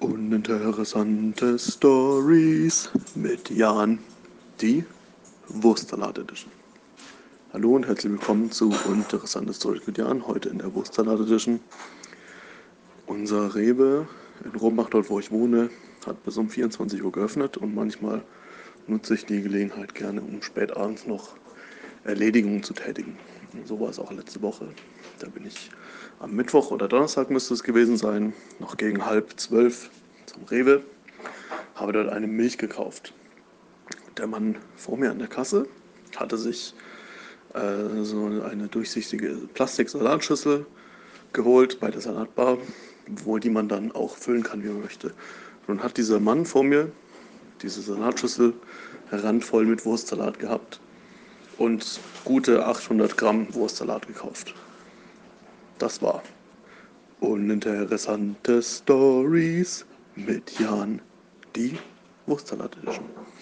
Uninteressante Stories mit Jan, die Wurstsalat Edition. Hallo und herzlich willkommen zu Uninteressante Stories mit Jan, heute in der Wurstsalat Edition. Unser Rewe in Rombach, dort wo ich wohne, hat bis um 24 Uhr geöffnet und manchmal nutze ich die Gelegenheit gerne, um spät abends noch Erledigungen zu tätigen. So war es auch letzte Woche. Da bin ich am Mittwoch oder Donnerstag müsste es gewesen sein, noch gegen halb zwölf zum Rewe, habe dort eine Milch gekauft. Der Mann vor mir an der Kasse hatte sich äh, so eine durchsichtige Plastiksalatschüssel geholt bei der Salatbar, wo die man dann auch füllen kann, wie man möchte. Nun hat dieser Mann vor mir diese Salatschüssel randvoll mit Wurstsalat gehabt und gute 800 Gramm Wurstsalat gekauft. Das war uninteressante Stories mit Jan, die Wurstsalat Edition.